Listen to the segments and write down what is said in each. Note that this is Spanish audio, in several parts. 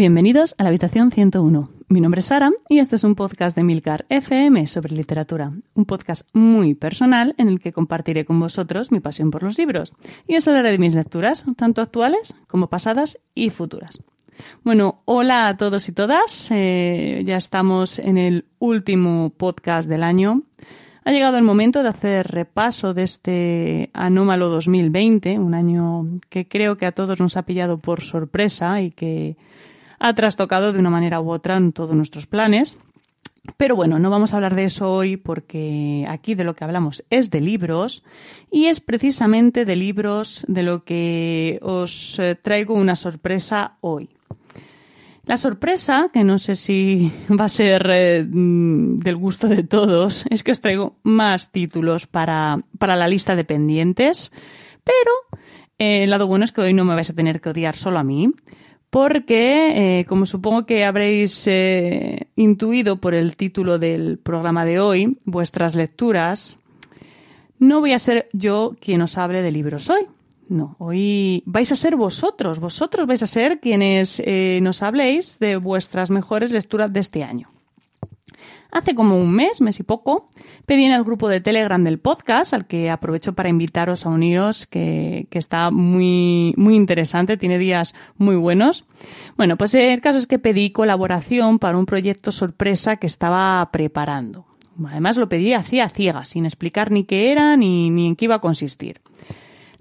Bienvenidos a la habitación 101. Mi nombre es Sara y este es un podcast de Milcar FM sobre literatura, un podcast muy personal en el que compartiré con vosotros mi pasión por los libros y os hablaré de mis lecturas, tanto actuales como pasadas y futuras. Bueno, hola a todos y todas. Eh, ya estamos en el último podcast del año. Ha llegado el momento de hacer repaso de este anómalo 2020, un año que creo que a todos nos ha pillado por sorpresa y que ha trastocado de una manera u otra en todos nuestros planes. Pero bueno, no vamos a hablar de eso hoy porque aquí de lo que hablamos es de libros y es precisamente de libros de lo que os eh, traigo una sorpresa hoy. La sorpresa, que no sé si va a ser eh, mm, del gusto de todos, es que os traigo más títulos para, para la lista de pendientes, pero eh, el lado bueno es que hoy no me vais a tener que odiar solo a mí, porque, eh, como supongo que habréis eh, intuido por el título del programa de hoy, vuestras lecturas, no voy a ser yo quien os hable de libros hoy. No, hoy vais a ser vosotros, vosotros vais a ser quienes eh, nos habléis de vuestras mejores lecturas de este año. Hace como un mes, mes y poco, pedí en el grupo de Telegram del podcast, al que aprovecho para invitaros a uniros, que, está muy, muy interesante, tiene días muy buenos. Bueno, pues el caso es que pedí colaboración para un proyecto sorpresa que estaba preparando. Además lo pedí así a ciegas, sin explicar ni qué era ni, ni en qué iba a consistir.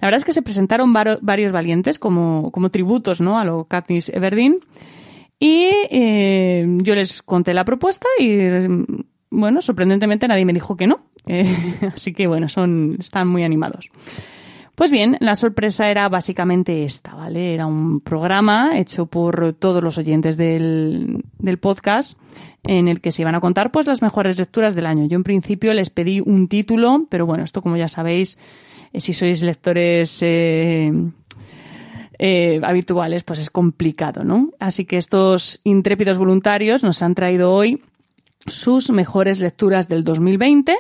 La verdad es que se presentaron varios valientes como, como tributos ¿no? a lo Katniss Everdeen y eh, yo les conté la propuesta y, bueno, sorprendentemente nadie me dijo que no. Eh, así que, bueno, son, están muy animados. Pues bien, la sorpresa era básicamente esta, ¿vale? Era un programa hecho por todos los oyentes del, del, podcast en el que se iban a contar pues las mejores lecturas del año. Yo en principio les pedí un título, pero bueno, esto como ya sabéis, eh, si sois lectores eh, habituales, pues es complicado, ¿no? Así que estos intrépidos voluntarios nos han traído hoy sus mejores lecturas del 2020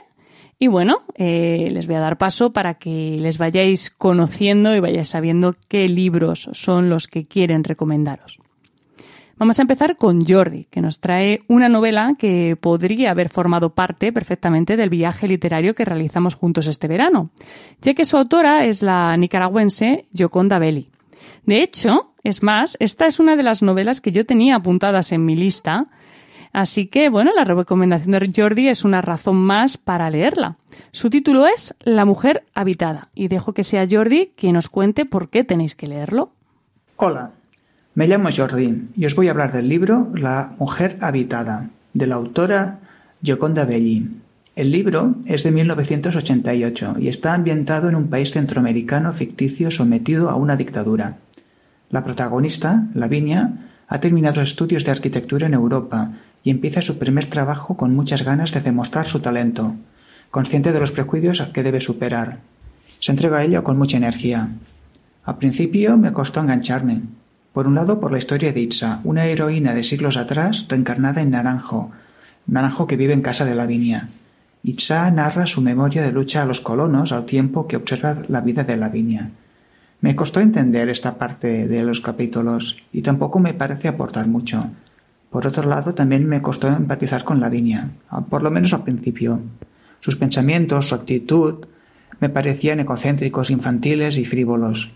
y bueno, eh, les voy a dar paso para que les vayáis conociendo y vayáis sabiendo qué libros son los que quieren recomendaros. Vamos a empezar con Jordi, que nos trae una novela que podría haber formado parte perfectamente del viaje literario que realizamos juntos este verano, ya que su autora es la nicaragüense Yoconda Belli. De hecho, es más, esta es una de las novelas que yo tenía apuntadas en mi lista, así que bueno, la recomendación de Jordi es una razón más para leerla. Su título es La mujer habitada y dejo que sea Jordi quien os cuente por qué tenéis que leerlo. Hola, me llamo Jordi y os voy a hablar del libro La mujer habitada, de la autora Gioconda Belli. El libro es de 1988 y está ambientado en un país centroamericano ficticio sometido a una dictadura. La protagonista, Lavinia, ha terminado estudios de arquitectura en Europa y empieza su primer trabajo con muchas ganas de demostrar su talento, consciente de los prejuicios que debe superar. Se entrega a ello con mucha energía. Al principio me costó engancharme. Por un lado, por la historia de Itza, una heroína de siglos atrás reencarnada en Naranjo, Naranjo que vive en casa de Lavinia. Itza narra su memoria de lucha a los colonos al tiempo que observa la vida de Lavinia. Me costó entender esta parte de los capítulos y tampoco me parece aportar mucho. Por otro lado, también me costó empatizar con Lavinia, por lo menos al principio. Sus pensamientos, su actitud, me parecían egocéntricos, infantiles y frívolos.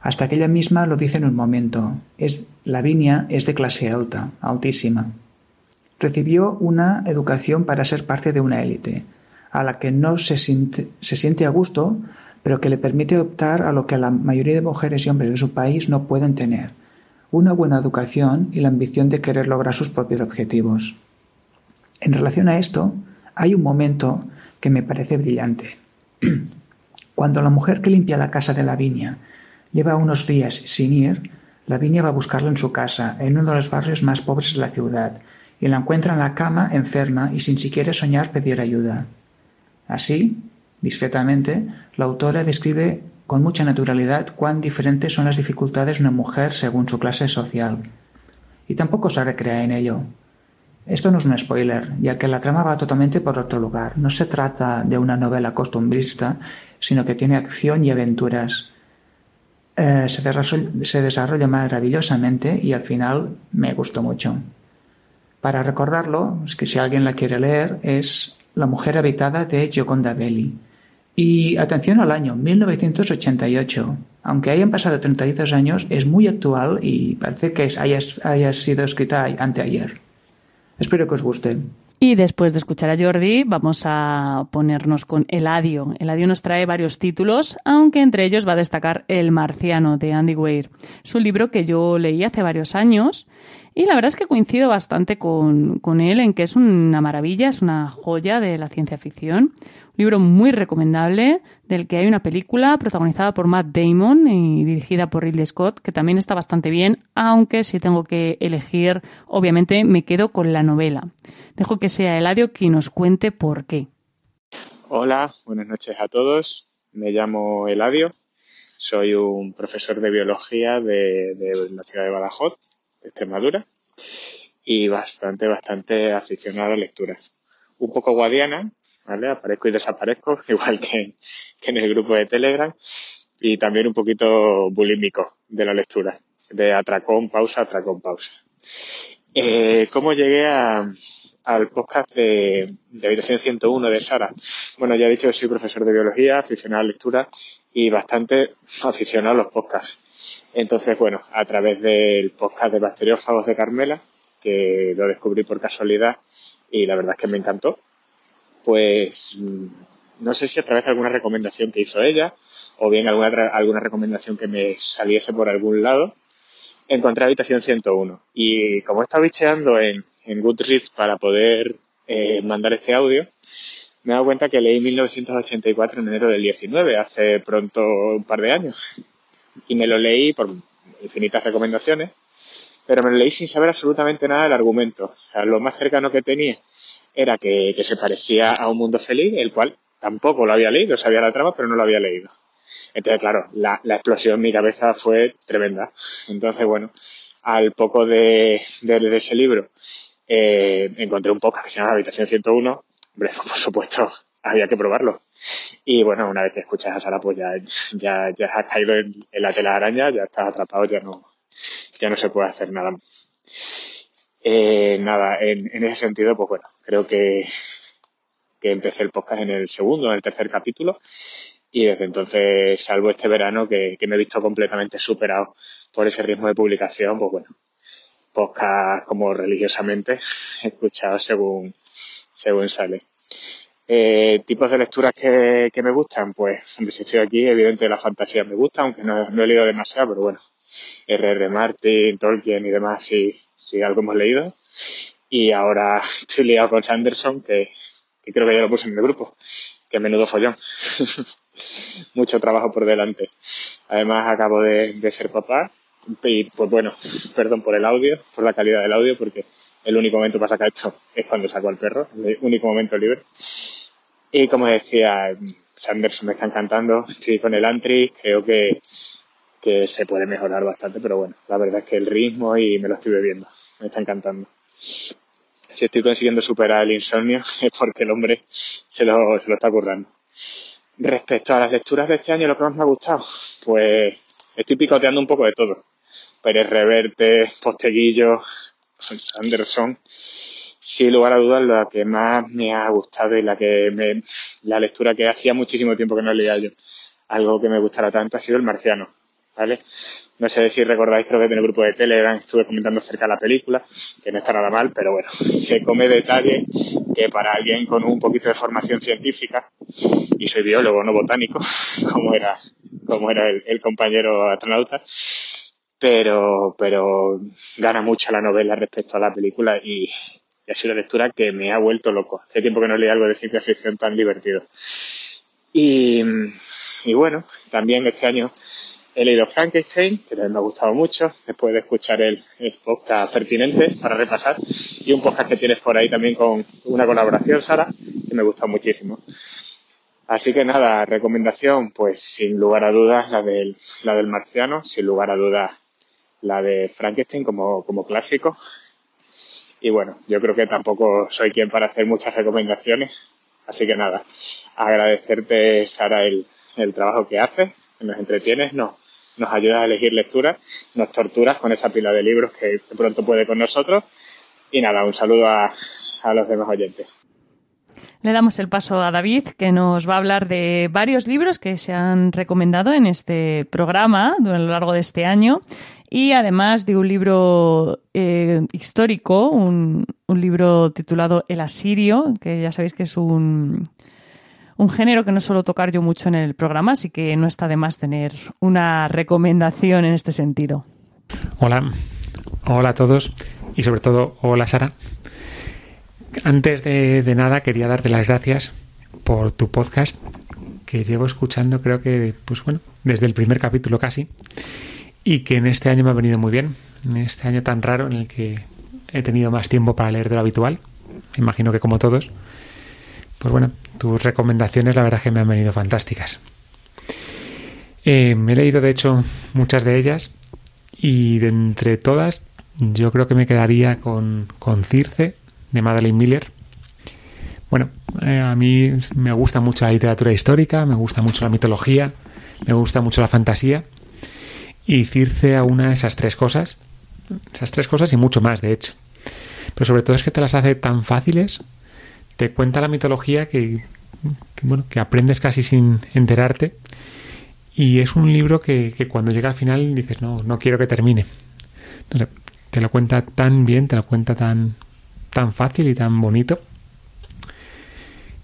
Hasta que ella misma lo dice en un momento. Es, Lavinia es de clase alta, altísima. Recibió una educación para ser parte de una élite, a la que no se se siente a gusto, pero que le permite optar a lo que la mayoría de mujeres y hombres de su país no pueden tener, una buena educación y la ambición de querer lograr sus propios objetivos. En relación a esto, hay un momento que me parece brillante. Cuando la mujer que limpia la casa de la viña lleva unos días sin ir, la viña va a buscarla en su casa, en uno de los barrios más pobres de la ciudad, y la encuentra en la cama enferma y sin siquiera soñar pedir ayuda. Así, discretamente, la autora describe con mucha naturalidad cuán diferentes son las dificultades de una mujer según su clase social. Y tampoco se recrea en ello. Esto no es un spoiler, ya que la trama va totalmente por otro lugar. No se trata de una novela costumbrista, sino que tiene acción y aventuras. eh, se, desarrolla, maravillosamente y al final me gustó mucho. Para recordarlo, es que si alguien la quiere leer, es La mujer habitada de Gioconda Belli. Y atención al año, 1988. Aunque hayan pasado 32 años, es muy actual y parece que haya, haya sido escrita anteayer. Espero que os guste. Y después de escuchar a Jordi, vamos a ponernos con Eladio. Eladio nos trae varios títulos, aunque entre ellos va a destacar El Marciano de Andy Weir. Es un libro que yo leí hace varios años y la verdad es que coincido bastante con, con, él en que es una maravilla, es una joya de la ciencia ficción. Un libro muy recomendable, del que hay una película protagonizada por Matt Damon y dirigida por Ridley Scott, que también está bastante bien, aunque si tengo que elegir, obviamente me quedo con la novela. Dejo que sea Eladio quien nos cuente por qué. Hola, buenas noches a todos. Me llamo Eladio. Soy un profesor de biología de, de la ciudad de Badajoz Extremadura y bastante, bastante aficionado a la lectura. Un poco guadiana, ¿vale? Aparezco y desaparezco, igual que, en el grupo de Telegram, y también un poquito bulímico de la lectura, de atracón, pausa, atracón, pausa. Eh, ¿Cómo llegué a, al podcast de, de, Habitación 101 de Sara? Bueno, ya he dicho que soy profesor de biología, aficionado a la lectura y bastante aficionado a los podcasts. Entonces, bueno, a través del podcast de Bacteriófagos de Carmela, que lo descubrí por casualidad y la verdad es que me encantó, pues mm, no sé si a través de alguna recomendación que hizo ella o bien alguna, alguna recomendación que me saliese por algún lado, encontré Habitación 101. Y como he estado bicheando en, en Goodreads para poder eh, mandar este audio, me he dado cuenta que leí 1984 en enero del 19, hace pronto un par de años y me lo leí por infinitas recomendaciones, pero me lo leí sin saber absolutamente nada del argumento. O sea, lo más cercano que tenía era que, que se parecía a Un Mundo Feliz, el cual tampoco lo había leído, sabía la trama, pero no lo había leído. Entonces, claro, la, la explosión en mi cabeza fue tremenda. Entonces, bueno, al poco de, de ese libro, eh, encontré un podcast que se llama Habitación 101. Hombre, por supuesto, había que probarlo. Y bueno, una vez que escuchas a Sara, pues ya, ya, ya has caído en, la tela araña, ya estás atrapado, ya no, ya no se puede hacer nada. Eh, nada, en, en, ese sentido, pues bueno, creo que, que empecé el podcast en el segundo, en el tercer capítulo, y desde entonces, salvo este verano, que, que me he visto completamente superado por ese ritmo de publicación, pues bueno, podcast como religiosamente escuchado según, según sale. Eh, tipos de lecturas que, que, me gustan, pues, si estoy aquí, evidente la fantasía me gusta, aunque no, no he leído demasiado, pero bueno, R.R. Martin, Tolkien y demás, sí, sí algo hemos leído. Y ahora estoy liado con Sanderson, que, que creo que ya lo puse en el grupo, que menudo follón. Mucho trabajo por delante. Además, acabo de, de ser papá, y pues bueno, perdón por el audio, por la calidad del audio, porque el único momento para sacar esto es cuando saco al perro, el único momento libre. Y como decía, Sanderson me está encantando, estoy con el Antri, creo que, que se puede mejorar bastante, pero bueno, la verdad es que el ritmo y me lo estoy bebiendo, me está encantando. Si estoy consiguiendo superar el insomnio es porque el hombre se lo, se lo está currando. Respecto a las lecturas de este año, lo que más me ha gustado, pues estoy picoteando un poco de todo. Pérez Reverte, Posteguillo, Sanderson, sin lugar a dudas la que más me ha gustado y la que me, la lectura que hacía muchísimo tiempo que no leía yo. Algo que me gustara tanto ha sido El Marciano, ¿vale? No sé si recordáis, creo que en el grupo de Telegram estuve comentando acerca de la película, que no está nada mal, pero bueno, se come detalle que para alguien con un poquito de formación científica, y soy biólogo, no botánico, como era, como era el, el compañero astronauta, pero, pero gana mucho la novela respecto a la película y, y ha sido una lectura que me ha vuelto loco. Hace tiempo que no leí algo de ciencia ficción tan divertido. Y, y bueno, también este año he leído Frankenstein, que me ha gustado mucho, después de escuchar el, el, podcast pertinente para repasar, y un podcast que tienes por ahí también con una colaboración, Sara, que me gusta muchísimo. Así que nada, recomendación, pues sin lugar a dudas la del, la del marciano, sin lugar a dudas la de Frankenstein como, como clásico. Y bueno, yo creo que tampoco soy quien para hacer muchas recomendaciones. Así que nada, agradecerte, Sara, el, el trabajo que haces, que nos entretienes, no, nos ayudas a elegir lecturas, nos torturas con esa pila de libros que pronto puede con nosotros. Y nada, un saludo a, a los demás oyentes. Le damos el paso a David, que nos va a hablar de varios libros que se han recomendado en este programa a lo largo de este año y además de un libro eh, histórico, un, un, libro titulado El Asirio, que ya sabéis que es un, un género que no suelo tocar yo mucho en el programa, así que no está de más tener una recomendación en este sentido. Hola, hola a todos y sobre todo hola Sara. Antes de, nada quería darte las gracias por tu podcast que llevo escuchando creo que pues bueno desde el primer capítulo casi y que en este año me ha venido muy bien en este año tan raro en el que he tenido más tiempo para leer de lo habitual imagino que como todos pues bueno tus recomendaciones la verdad que me han venido fantásticas. Eh, me he leído de hecho muchas de ellas y de entre todas yo creo que me quedaría con, con Circe de Madeleine Miller. Bueno, eh, a mí me gusta mucho la literatura histórica, me gusta mucho la mitología, me gusta mucho la fantasía. Y Circe aúna esas tres cosas, esas tres cosas y mucho más, de hecho. Pero sobre todo es que te las hace tan fáciles, te cuenta la mitología que, bueno, que aprendes casi sin enterarte. Y es un libro que, que, cuando llega al final dices, no, no quiero que termine. Te lo cuenta tan bien, te lo cuenta tan, tan fácil y tan bonito.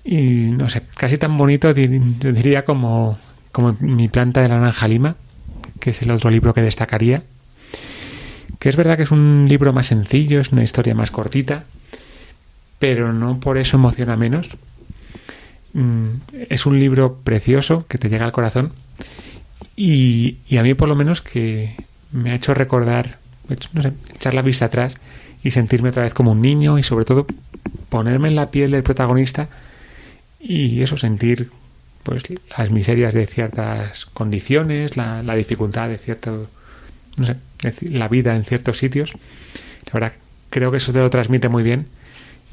Y no sé, casi tan bonito diría como, como mi planta de la naranja lima, que es el otro libro que destacaría. Que es verdad que es un libro más sencillo, es una historia más cortita, pero no por eso emociona menos. Es un libro precioso que te llega al corazón y, y a mí por lo menos que me ha hecho recordar, no sé, echar la vista atrás y sentirme otra vez como un niño y sobre todo ponerme en la piel del protagonista y eso, sentir pues las miserias de ciertas condiciones, la, la dificultad de cierto, no sé, la vida en ciertos sitios. La verdad, creo que eso te lo transmite muy bien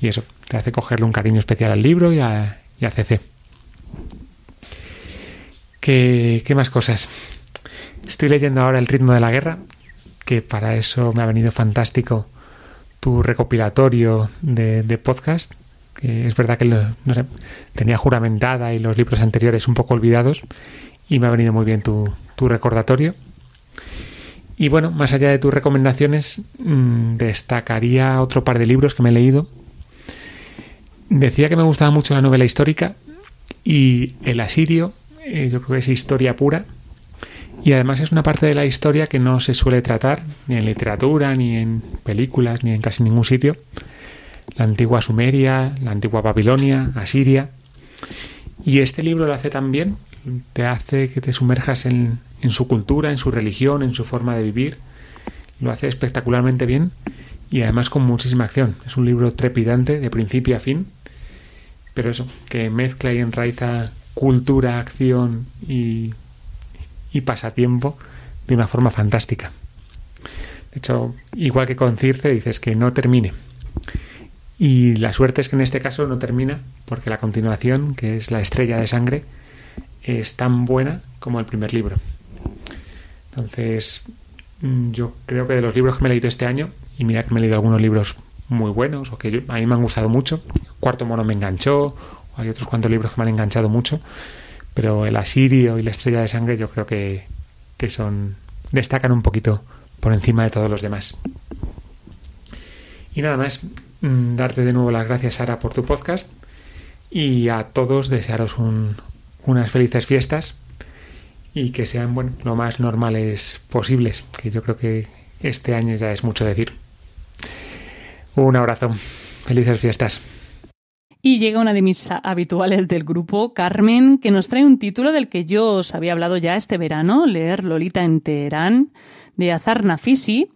y eso, te hace cogerle un cariño especial al libro y a, y a CC. ¿Qué, ¿Qué más cosas? Estoy leyendo ahora El ritmo de la guerra, que para eso me ha venido fantástico tu recopilatorio de, de podcast, que es verdad que tenía juramentada y los libros anteriores un poco olvidados, y me ha venido muy bien tu, recordatorio. Y bueno, más allá de tus recomendaciones, mmm, destacaría otro par de libros que me he leído. Decía que me gustaba mucho la novela histórica y El Asirio, eh, yo creo que es historia pura, y además es una parte de la historia que no se suele tratar ni en literatura, ni en películas, ni en casi ningún sitio. La antigua Sumeria, la antigua Babilonia, Asiria. Y este libro lo hace también, te hace que te sumerjas en, en su cultura, en su religión, en su forma de vivir. Lo hace espectacularmente bien y además con muchísima acción. Es un libro trepidante de principio a fin, pero eso, que mezcla y enraiza cultura, acción y y pasatiempo de una forma fantástica. De hecho, igual que con Circe, dices que no termine. Y la suerte es que en este caso no termina, porque la continuación, que es La estrella de sangre, es tan buena como el primer libro. Entonces, mm, yo creo que de los libros que me he leído este año, y mira que me he leído algunos libros muy buenos, o que a mí me han gustado mucho, Cuarto Mono me enganchó, o hay otros cuantos libros que me han enganchado mucho, pero el Asirio y la Estrella de Sangre yo creo que, que son destacan un poquito por encima de todos los demás. Y nada más, mm, darte de nuevo las gracias Sara por tu podcast y a todos desearos un, unas felices fiestas y que sean bueno, lo más normales posibles, que yo creo que este año ya es mucho decir. Un abrazo, felices fiestas. Y llega una de mis habituales del grupo, Carmen, que nos trae un título del que yo os había hablado ya este verano, leer Lolita en Teherán, de Azar Nafisi,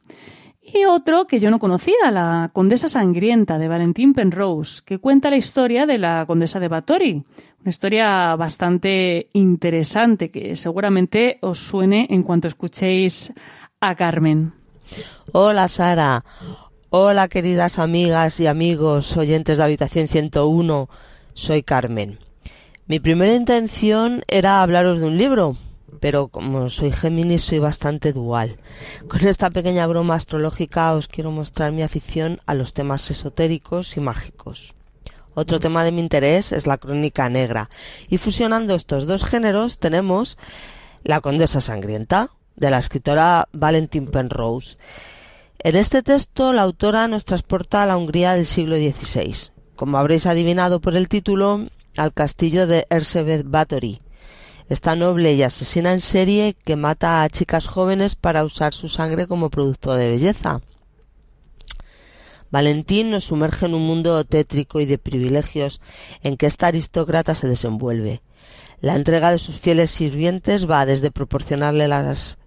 y otro que yo no conocía, La Condesa Sangrienta, de Valentín Penrose, que cuenta la historia de la Condesa de Batory. Una historia bastante interesante que seguramente os suene en cuanto escuchéis a Carmen. Hola Sara, Hola queridas amigas y amigos oyentes de Habitación 101, soy Carmen. Mi primera intención era hablaros de un libro, pero como soy Géminis soy bastante dual. Con esta pequeña broma astrológica os quiero mostrar mi afición a los temas esotéricos y mágicos. Otro tema de mi interés es la crónica negra, y fusionando estos dos géneros tenemos La Condesa Sangrienta, de la escritora Valentin Penrose. En este texto la autora nos transporta a la Hungría del siglo XVI, como habréis adivinado por el título, al castillo de Erzsébet Báthory, esta noble y asesina en serie que mata a chicas jóvenes para usar su sangre como producto de belleza. Valentín nos sumerge en un mundo tétrico y de privilegios en que esta aristócrata se desenvuelve. La entrega de sus fieles sirvientes va desde proporcionarle las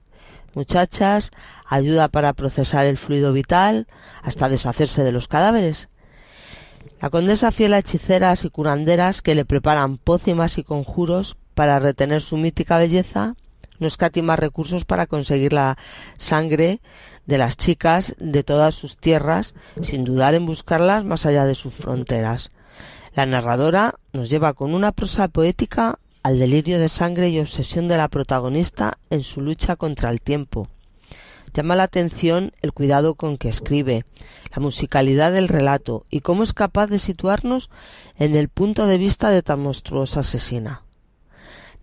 muchachas, ayuda para procesar el fluido vital, hasta deshacerse de los cadáveres. La condesa fiel a hechiceras y curanderas que le preparan pócimas y conjuros para retener su mítica belleza, no escatima recursos para conseguir la sangre de las chicas de todas sus tierras, sin dudar en buscarlas más allá de sus fronteras. La narradora nos lleva con una prosa poética al delirio de sangre y obsesión de la protagonista en su lucha contra el tiempo. Llama la atención el cuidado con que escribe, la musicalidad del relato y cómo es capaz de situarnos en el punto de vista de tan monstruosa asesina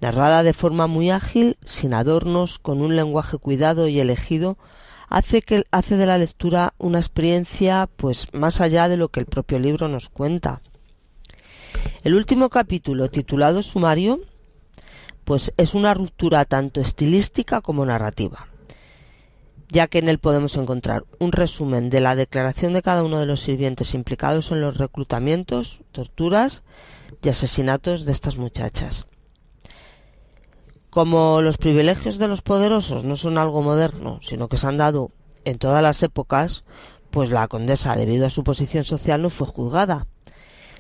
narrada de forma muy ágil, sin adornos, con un lenguaje cuidado y elegido, hace que hace de la lectura una experiencia pues más allá de lo que el propio libro nos cuenta. El último capítulo, titulado Sumario, pues es una ruptura tanto estilística como narrativa, ya que en él podemos encontrar un resumen de la declaración de cada uno de los sirvientes implicados en los reclutamientos, torturas y asesinatos de estas muchachas. Como los privilegios de los poderosos no son algo moderno, sino que se han dado en todas las épocas, pues la condesa, debido a su posición social, no fue juzgada.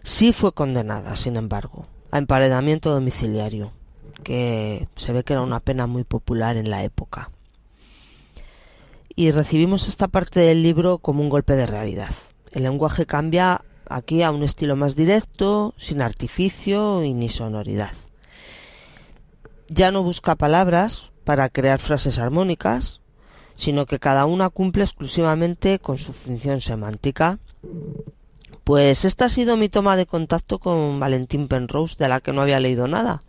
Sí fue condenada, sin embargo, a emparedamiento domiciliario, que se ve que era una pena muy popular en la época. Y recibimos esta parte del libro como un golpe de realidad. El lenguaje cambia aquí a un estilo más directo, sin artificio y ni sonoridad ya no busca palabras para crear frases armónicas, sino que cada una cumple exclusivamente con su función semántica. Pues esta ha sido mi toma de contacto con Valentín Penrose, de la que no había leído nada.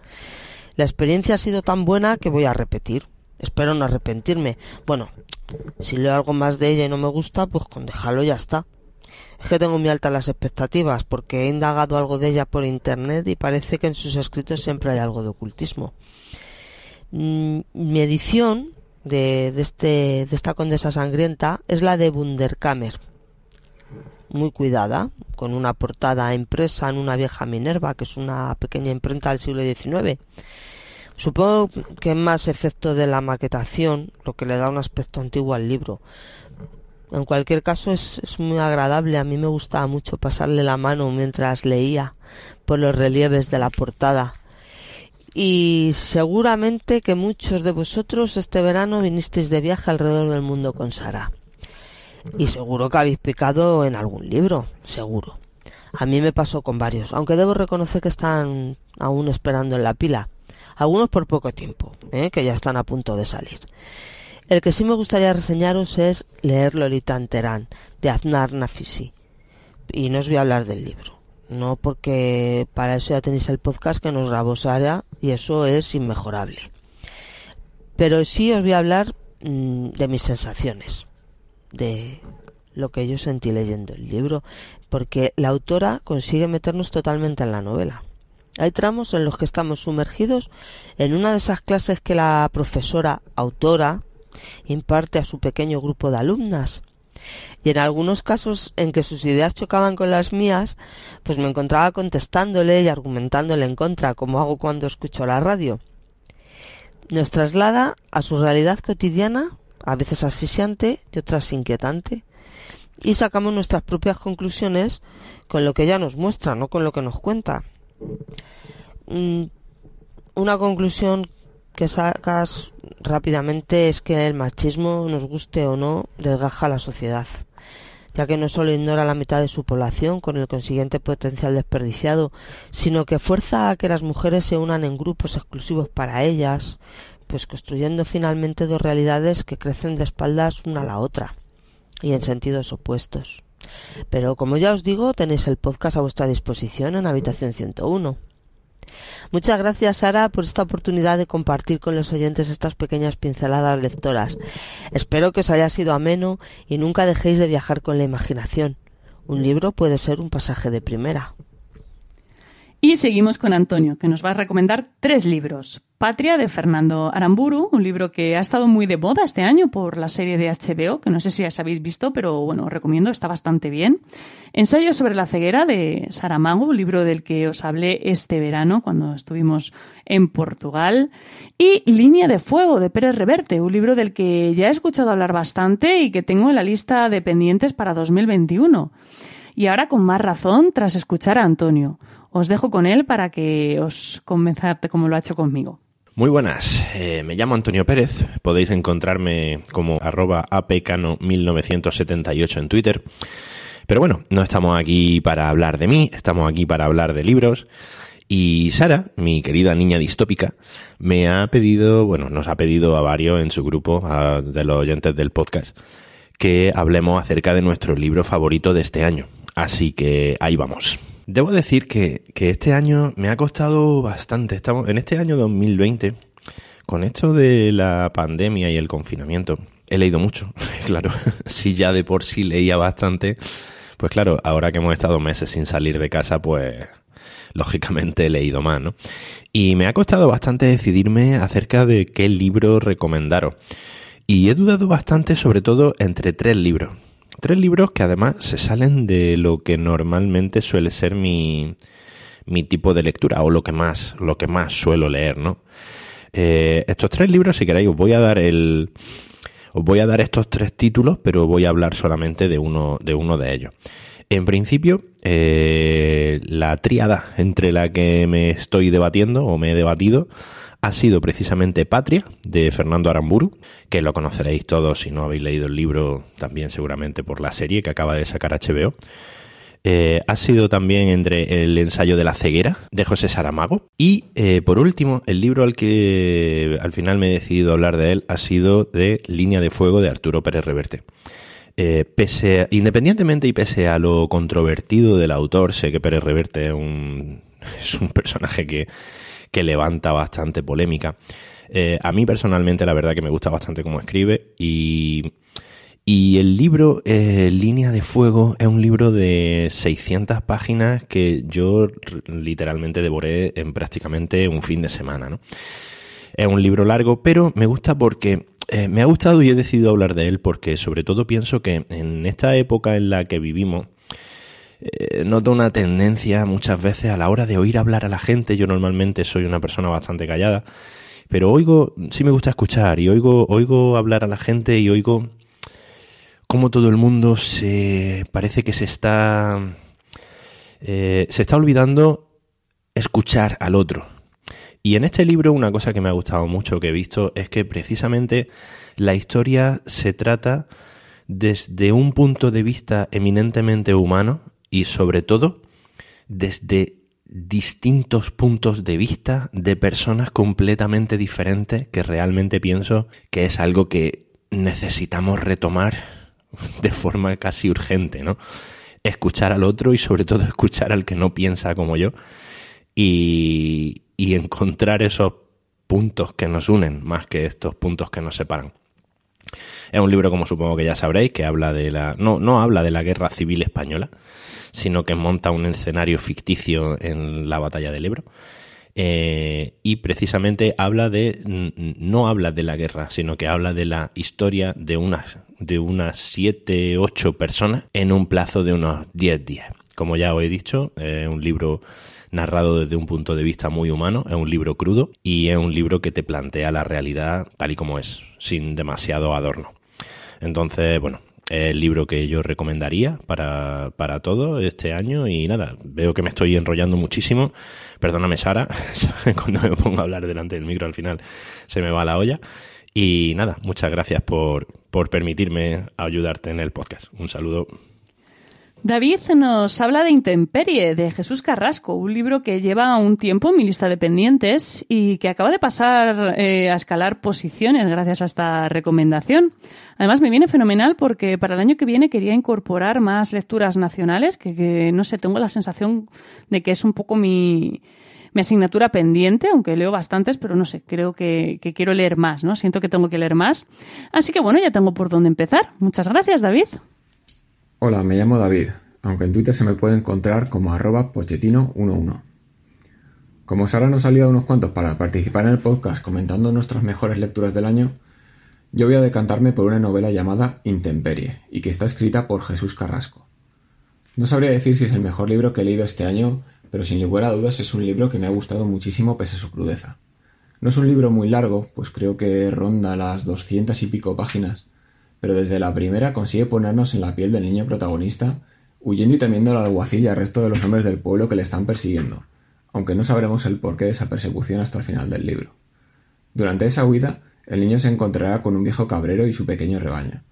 La experiencia ha sido tan buena que voy a repetir. Espero no arrepentirme. Bueno, si leo algo más de ella y no me gusta, pues con dejarlo ya está. Es que tengo muy altas las expectativas, porque he indagado algo de ella por internet y parece que en sus escritos siempre hay algo de ocultismo. Mm, mi edición de, este, de esta condesa sangrienta es la de Wunderkammer, muy cuidada, con una portada impresa en una vieja Minerva, que es una pequeña imprenta del siglo XIX. Supongo que es más efecto de la maquetación, lo que le da un aspecto antiguo al libro. En cualquier caso es, es, muy agradable, a mí me gustaba mucho pasarle la mano mientras leía por los relieves de la portada y seguramente que muchos de vosotros este verano vinisteis de viaje alrededor del mundo con Sara. Y seguro que habéis picado en algún libro, seguro. A mí me pasó con varios, aunque debo reconocer que están aún esperando en la pila. Algunos por poco tiempo, ¿eh? que ya están a punto de salir. El que sí me gustaría reseñaros es leer Lolita Anterán, de Aznar Nafisi. Y no os voy a hablar del libro no porque para eso ya tenéis el podcast que nos grabó Sara y eso es inmejorable. Pero sí os voy a hablar mm, de mis sensaciones, de lo que yo sentí leyendo el libro, porque la autora consigue meternos totalmente en la novela. Hay tramos en los que estamos sumergidos en una de esas clases que la profesora autora imparte a su pequeño grupo de alumnas y en algunos casos en que sus ideas chocaban con las mías, pues me encontraba contestándole y argumentándole en contra, como hago cuando escucho la radio. Nos traslada a su realidad cotidiana, a veces asfixiante y otras inquietante, y sacamos nuestras propias conclusiones con lo que ella nos muestra, no con lo que nos cuenta. Mm, una conclusión que sacas rápidamente es que el machismo, nos guste o no, desgaja a la sociedad, ya que no solo ignora la mitad de su población con el consiguiente potencial desperdiciado, sino que fuerza a que las mujeres se unan en grupos exclusivos para ellas, pues construyendo finalmente dos realidades que crecen de espaldas una a la otra y en sentidos opuestos. Pero como ya os digo, tenéis el podcast a vuestra disposición en Habitación 101. Muchas gracias, Sara, por esta oportunidad de compartir con los oyentes estas pequeñas pinceladas lectoras. Espero que os haya sido ameno y nunca dejéis de viajar con la imaginación. Un libro puede ser un pasaje de primera. Y seguimos con Antonio, que nos va a recomendar tres libros. Patria de Fernando Aramburu, un libro que ha estado muy de moda este año por la serie de HBO, que no sé si ya habéis visto, pero bueno, os recomiendo, está bastante bien. Ensayo sobre la ceguera de Saramago, un libro del que os hablé este verano cuando estuvimos en Portugal. Y Línea de Fuego de Pérez Reverte, un libro del que ya he escuchado hablar bastante y que tengo en la lista de pendientes para 2021. Y ahora con más razón tras escuchar a Antonio. Os dejo con él para que os convenza como lo ha hecho conmigo. Muy buenas, eh, me llamo Antonio Pérez, podéis encontrarme como arroba apcano1978 en Twitter. Pero bueno, no estamos aquí para hablar de mí, estamos aquí para hablar de libros. Y Sara, mi querida niña distópica, me ha pedido, bueno, nos ha pedido a varios en su grupo, de los oyentes del podcast, que hablemos acerca de nuestro libro favorito de este año. Así que ahí vamos. Debo decir que, este año me ha costado bastante. Estamos en este año 2020, con esto de la pandemia y el confinamiento, he leído mucho. claro, si ya de por sí leía bastante, pues claro, ahora que hemos estado meses sin salir de casa, pues lógicamente he leído más, ¿no? Y me ha costado bastante decidirme acerca de qué libro recomendaros. Y he dudado bastante sobre todo entre tres libros. Tres libros que además se salen de lo que normalmente suele ser mi, mi tipo de lectura o lo que más, lo que más suelo leer, ¿no? Eh, estos tres libros, si queréis, os voy a dar el, os voy a dar estos tres títulos, pero voy a hablar solamente de uno de, uno de ellos. En principio, eh, la tríada entre la que me estoy debatiendo o me he debatido ha sido precisamente Patria, de Fernando Aramburu, que lo conoceréis todos si no habéis leído el libro, también seguramente por la serie que acaba de sacar HBO. Eh, ha sido también entre el ensayo de la ceguera de José Saramago. Y eh, por último, el libro al que al final me he decidido hablar de él ha sido de Línea de Fuego de Arturo Pérez Reverte. Eh, pese independientemente y pese a lo controvertido del autor, sé que Pérez Reverte es un, es un personaje que, que levanta bastante polémica. Eh, a mí personalmente la verdad que me gusta bastante cómo escribe y, y el libro eh, Línea de Fuego es un libro de 600 páginas que yo literalmente devoré en prácticamente un fin de semana. ¿no? Es un libro largo, pero me gusta porque eh, me ha gustado y he decidido hablar de él porque sobre todo pienso que en esta época en la que vivimos, eh, noto una tendencia muchas veces a la hora de oír hablar a la gente. Yo normalmente soy una persona bastante callada, pero oigo, sí me gusta escuchar y oigo, oigo hablar a la gente y oigo cómo todo el mundo se parece que se está eh, se está olvidando escuchar al otro. Y en este libro una cosa que me ha gustado mucho que he visto es que precisamente la historia se trata desde un punto de vista eminentemente humano y sobre todo desde distintos puntos de vista de personas completamente diferentes que realmente pienso que es algo que necesitamos retomar de forma casi urgente, ¿no? Escuchar al otro y sobre todo escuchar al que no piensa como yo y, y encontrar esos puntos que nos unen más que estos puntos que nos separan. Es un libro, como supongo que ya sabréis, que habla de la. no, no habla de la guerra civil española, sino que monta un escenario ficticio en la batalla del Ebro. Eh, y precisamente habla de no habla de la guerra, sino que habla de la historia de unas de unas siete, ocho personas en un plazo de unos diez días. Como ya os he dicho, es un libro narrado desde un punto de vista muy humano, es un libro crudo y es un libro que te plantea la realidad tal y como es, sin demasiado adorno. Entonces, bueno, el libro que yo recomendaría para, para todo este año y nada, veo que me estoy enrollando muchísimo. Perdóname Sara, cuando me pongo a hablar delante del micro al final se me va la olla. Y nada, muchas gracias por, por permitirme ayudarte en el podcast. Un saludo. David nos habla de Intemperie, de Jesús Carrasco, un libro que lleva un tiempo en mi lista de pendientes y que acaba de pasar eh, a escalar posiciones gracias a esta recomendación. Además, me viene fenomenal porque para el año que viene quería incorporar más lecturas nacionales, que, no sé, tengo la sensación de que es un poco mi, asignatura pendiente, aunque leo bastantes, pero no sé, creo que, quiero leer más, ¿no? Siento que tengo que leer más. Así que bueno, ya tengo por dónde empezar. Muchas gracias, David. Hola, me llamo David, aunque en Twitter se me puede encontrar como arroba pochettino11. Como Sara nos ha salido unos cuantos para participar en el podcast comentando nuestras mejores lecturas del año, yo voy a decantarme por una novela llamada Intemperie y que está escrita por Jesús Carrasco. No sabría decir si es el mejor libro que he leído este año, pero sin lugar a dudas es un libro que me ha gustado muchísimo pese a su crudeza. No es un libro muy largo, pues creo que ronda las doscientas y pico páginas, pero desde la primera consigue ponernos en la piel del niño protagonista, huyendo y temiendo al alguacil y al resto de los hombres del pueblo que le están persiguiendo, aunque no sabremos el porqué de esa persecución hasta el final del libro. Durante esa huida, el niño se encontrará con un viejo cabrero y su pequeño rebaño,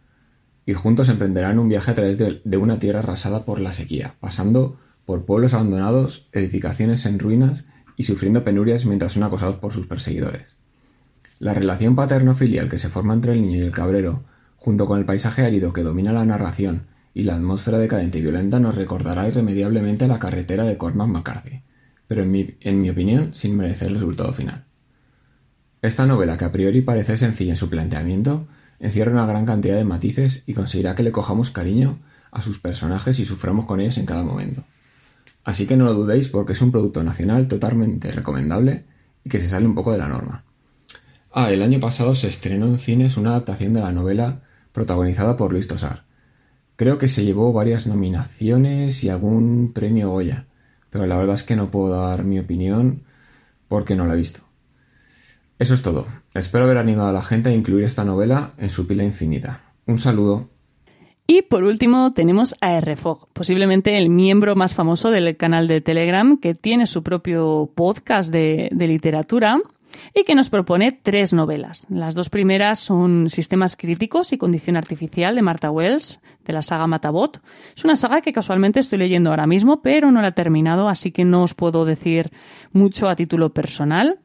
y juntos emprenderán un viaje a través de, de una tierra arrasada por la sequía, pasando por pueblos abandonados, edificaciones en ruinas y sufriendo penurias mientras son acosados por sus perseguidores. La relación paterno-filial que se forma entre el niño y el cabrero junto con el paisaje árido que domina la narración y la atmósfera decadente y violenta, nos recordará irremediablemente la carretera de Cormac McCarthy, pero en mi, en mi opinión sin merecer el resultado final. Esta novela, que a priori parece sencilla en su planteamiento, encierra una gran cantidad de matices y conseguirá que le cojamos cariño a sus personajes y suframos con ellos en cada momento. Así que no lo dudéis porque es un producto nacional totalmente recomendable y que se sale un poco de la norma. Ah, el año pasado se estrenó en cines una adaptación de la novela protagonizada por Luis Tosar. Creo que se llevó varias nominaciones y algún premio Goya, pero la verdad es que no puedo dar mi opinión porque no la he visto. Eso es todo. Espero haber animado a la gente a incluir esta novela en su pila infinita. Un saludo. Y por último tenemos a RFOG, posiblemente el miembro más famoso del canal de Telegram que tiene su propio podcast de, de literatura y que nos propone tres novelas. Las dos primeras son Sistemas Críticos y Condición Artificial de Martha Wells, de la saga Matabot. Es una saga que casualmente estoy leyendo ahora mismo, pero no la he terminado, así que no os puedo decir mucho a título personal.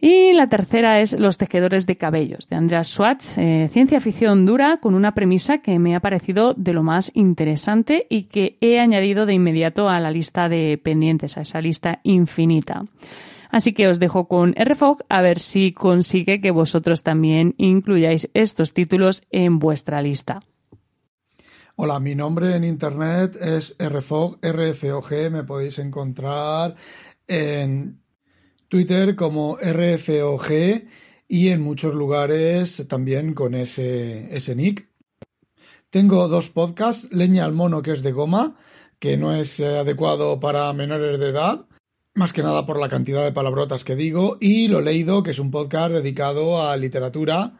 Y la tercera es Los tejedores de cabellos, de Andreas Schwartz, eh, ciencia ficción dura con una premisa que me ha parecido de lo más interesante y que he añadido de inmediato a la lista de pendientes, a esa lista infinita. Así que os dejo con RFOG a ver si consigue que vosotros también incluyáis estos títulos en vuestra lista. Hola, mi nombre en internet es RFOG, RFOG, me podéis encontrar en Twitter como RFOG y en muchos lugares también con ese, ese nick. Tengo dos podcasts, Leña al Mono que es de goma, que no es eh, adecuado para menores de edad, más que nada por la cantidad de palabrotas que digo, y Lo Leído, que es un podcast dedicado a literatura,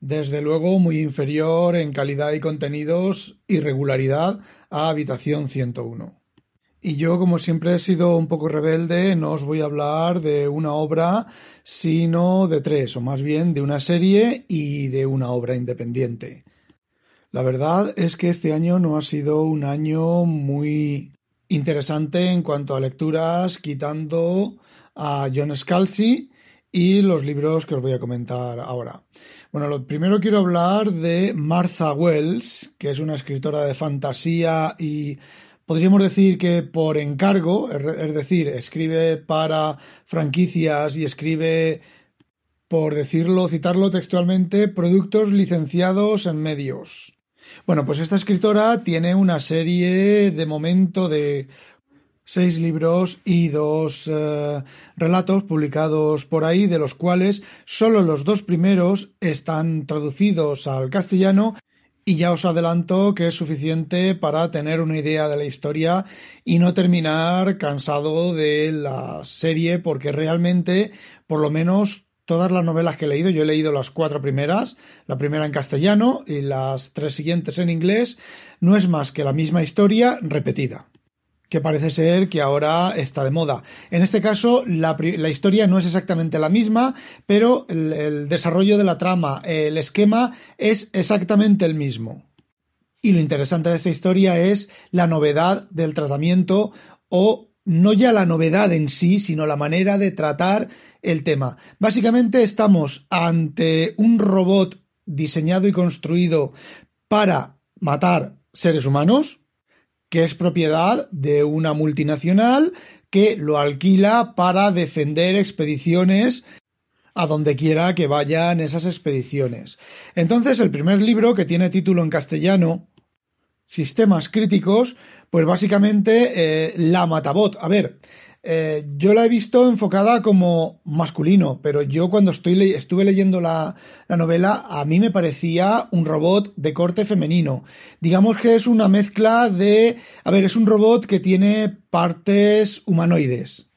desde luego muy inferior en calidad y contenidos y regularidad a Habitación 101. Y yo, como siempre he sido un poco rebelde, no os voy a hablar de una obra, sino de tres, o más bien de una serie y de una obra independiente. La verdad es que este año no ha sido un año muy interesante en cuanto a lecturas, quitando a John Scalzi y los libros que os voy a comentar ahora. Bueno, lo primero quiero hablar de Martha Wells, que es una escritora de fantasía y podríamos decir que por encargo, es decir, escribe para franquicias y escribe, por decirlo, citarlo textualmente, productos licenciados en medios. Bueno, pues esta escritora tiene una serie de momento de seis libros y dos eh, relatos publicados por ahí, de los cuales solo los dos primeros están traducidos al castellano y ya os adelanto que es suficiente para tener una idea de la historia y no terminar cansado de la serie porque realmente por lo menos todas las novelas que he leído, yo he leído las cuatro primeras, la primera en castellano y las tres siguientes en inglés, no es más que la misma historia repetida que parece ser que ahora está de moda. En este caso, la, historia no es exactamente la misma, pero el desarrollo de la trama, el esquema es exactamente el mismo. Y lo interesante de esta historia es la novedad del tratamiento o no ya la novedad en sí, sino la manera de tratar el tema. Básicamente estamos ante un robot diseñado y construido para matar seres humanos, que es propiedad de una multinacional que lo alquila para defender expediciones a donde quiera que vayan esas expediciones. Entonces, el primer libro, que tiene título en castellano, Sistemas Críticos, pues básicamente eh, la Matabot. A ver, eh, yo la he visto enfocada como masculino, pero yo cuando estoy estuve leyendo la, la, novela, a mí me parecía un robot de corte femenino. Digamos que es una mezcla de... A ver, es un robot que tiene partes humanoides.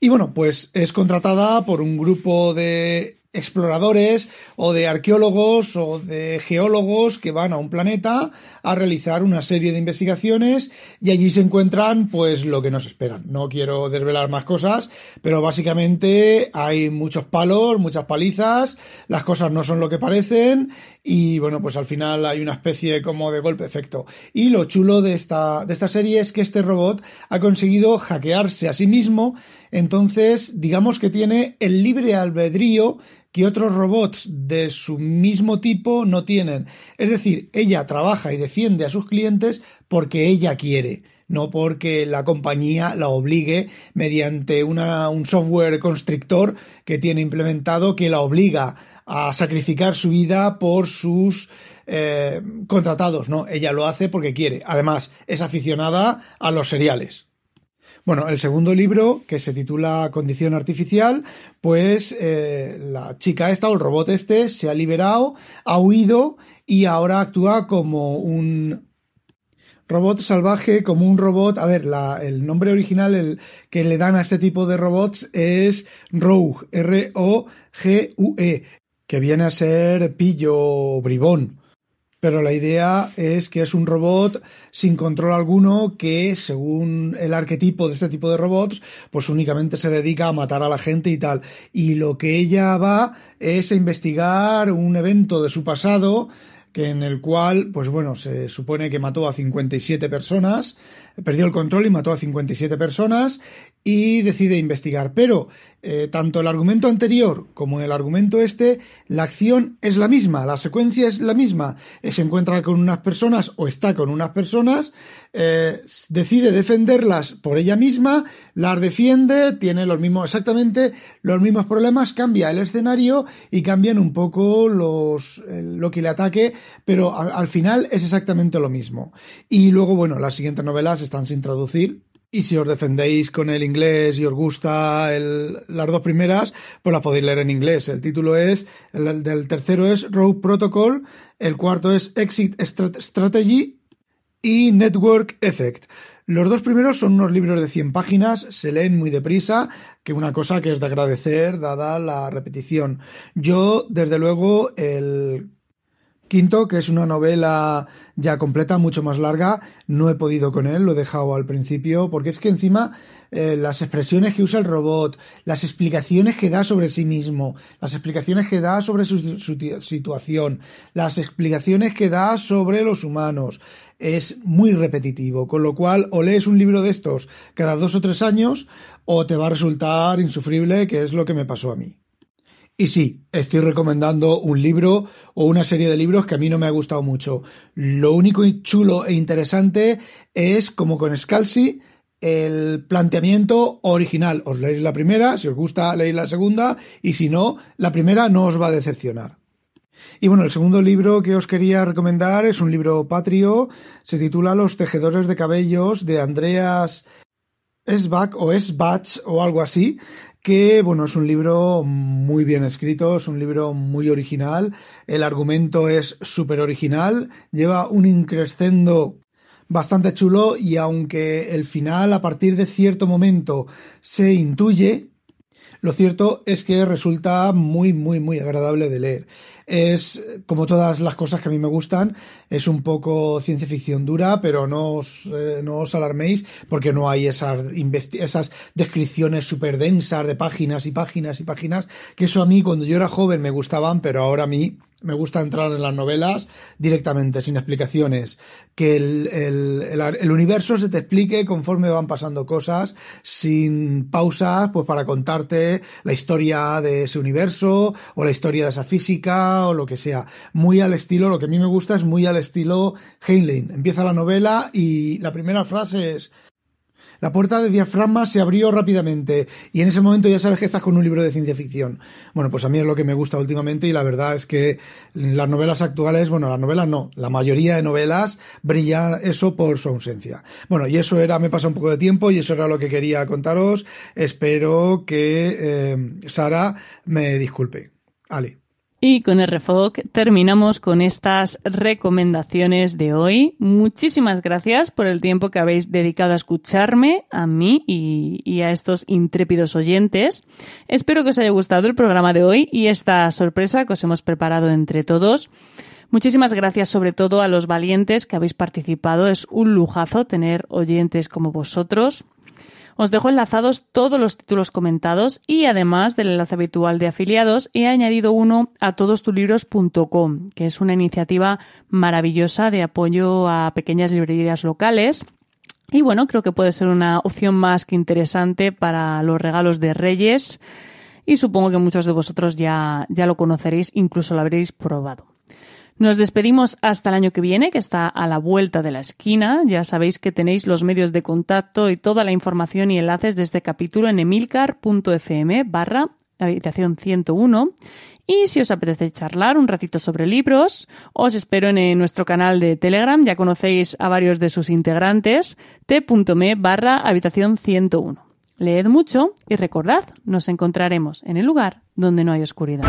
Y bueno, pues es contratada por un grupo de exploradores o de arqueólogos o de geólogos que van a un planeta a realizar una serie de investigaciones y allí se encuentran pues lo que nos esperan. No quiero desvelar más cosas, pero básicamente hay muchos palos, muchas palizas, las cosas no son lo que parecen y bueno, pues al final hay una especie como de golpe efecto. Y lo chulo de esta, de esta serie es que este robot ha conseguido hackearse a sí mismo, entonces digamos que tiene el libre albedrío que otros robots de su mismo tipo no tienen. Es decir, ella trabaja y defiende a sus clientes porque ella quiere, no porque la compañía la obligue mediante una, un software constrictor que tiene implementado que la obliga a sacrificar su vida por sus eh, contratados. No, ella lo hace porque quiere. Además, es aficionada a los seriales. Bueno, el segundo libro, que se titula Condición Artificial, pues eh, la chica esta o el robot este se ha liberado, ha huido y ahora actúa como un robot salvaje, como un robot. A ver, la, el nombre original el, que le dan a este tipo de robots es Rogue, R-O-G-U-E, que viene a ser pillo bribón pero la idea es que es un robot sin control alguno que, según el arquetipo de este tipo de robots, pues únicamente se dedica a matar a la gente y tal. Y lo que ella va es a investigar un evento de su pasado que en el cual, pues bueno, se supone que mató a 57 personas, perdió el control y mató a 57 personas y decide investigar. Pero eh, tanto el argumento anterior como el argumento este, la acción es la misma, la secuencia es la misma. Eh, se encuentra con unas personas o está con unas personas, eh, decide defenderlas por ella misma, las defiende, tiene los mismos, exactamente los mismos problemas, cambia el escenario y cambian un poco los, lo que le ataque, pero al, al final es exactamente lo mismo. Y luego, bueno, las siguientes novelas están sin traducir, y si os defendéis con el inglés y os gusta las dos primeras, pues las podéis leer en inglés. El título es, el del tercero es Rogue Protocol, el cuarto es Exit Strategy y Network Effect. Los dos primeros son unos libros de 100 páginas, se leen muy deprisa, que una cosa que es de agradecer dada la repetición. Yo, desde luego, el Quinto, que es una novela ya completa, mucho más larga, no he podido con él, lo he dejado al principio, porque es que encima eh, las expresiones que usa el robot, las explicaciones que da sobre sí mismo, las explicaciones que da sobre su, su situación, las explicaciones que da sobre los humanos, es muy repetitivo, con lo cual o lees un libro de estos cada dos o tres años o te va a resultar insufrible, que es lo que me pasó a mí. Y sí, estoy recomendando un libro o una serie de libros que a mí no me ha gustado mucho. Lo único chulo e interesante es, como con Scalzi, el planteamiento original. Os leéis la primera, si os gusta leéis la segunda, y si no, la primera no os va a decepcionar. Y bueno, el segundo libro que os quería recomendar es un libro patrio, se titula Los tejedores de cabellos de Andreas Esbach o Esbach o algo así, que bueno, es un libro muy bien escrito, es un libro muy original, el argumento es súper original, lleva un increscendo bastante chulo y aunque el final a partir de cierto momento se intuye, lo cierto es que resulta muy, muy, muy agradable de leer. Es, como todas las cosas que a mí me gustan, es un poco ciencia ficción dura, pero no os, eh, no os alarméis porque no hay esas, esas descripciones súper densas de páginas y páginas y páginas, que eso a mí cuando yo era joven me gustaban, pero ahora a mí me gusta entrar en las novelas directamente, sin explicaciones. Que el, el, el, universo se te explique conforme van pasando cosas, sin pausas, pues para contarte la historia de ese universo, o la historia de esa física, o lo que sea. Muy al estilo, lo que a mí me gusta es muy al estilo Heinlein. Empieza la novela y la primera frase es la puerta de diafragma se abrió rápidamente y en ese momento ya sabes que estás con un libro de ciencia ficción. Bueno, pues a mí es lo que me gusta últimamente y la verdad es que las novelas actuales, bueno, las novelas no, la mayoría de novelas brilla eso por su ausencia. Bueno, y eso era, me pasa un poco de tiempo y eso era lo que quería contaros. Espero que eh, Sara me disculpe. Ale. Y con RFOC terminamos con estas recomendaciones de hoy. Muchísimas gracias por el tiempo que habéis dedicado a escucharme, a mí y, a estos intrépidos oyentes. Espero que os haya gustado el programa de hoy y esta sorpresa que os hemos preparado entre todos. Muchísimas gracias sobre todo a los valientes que habéis participado. Es un lujazo tener oyentes como vosotros. Os dejo enlazados todos los títulos comentados y además del enlace habitual de afiliados he añadido uno a todostulibros.com, que es una iniciativa maravillosa de apoyo a pequeñas librerías locales. Y bueno, creo que puede ser una opción más que interesante para los regalos de Reyes y supongo que muchos de vosotros ya, ya lo conoceréis, incluso lo habréis probado. Nos despedimos hasta el año que viene, que está a la vuelta de la esquina. Ya sabéis que tenéis los medios de contacto y toda la información y enlaces de este capítulo en emilcar.fm barra habitación 101. Y si os apetece charlar un ratito sobre libros, os espero en nuestro canal de Telegram. Ya conocéis a varios de sus integrantes, t.me barra habitación 101. Leed mucho y recordad, nos encontraremos en el lugar donde no hay oscuridad.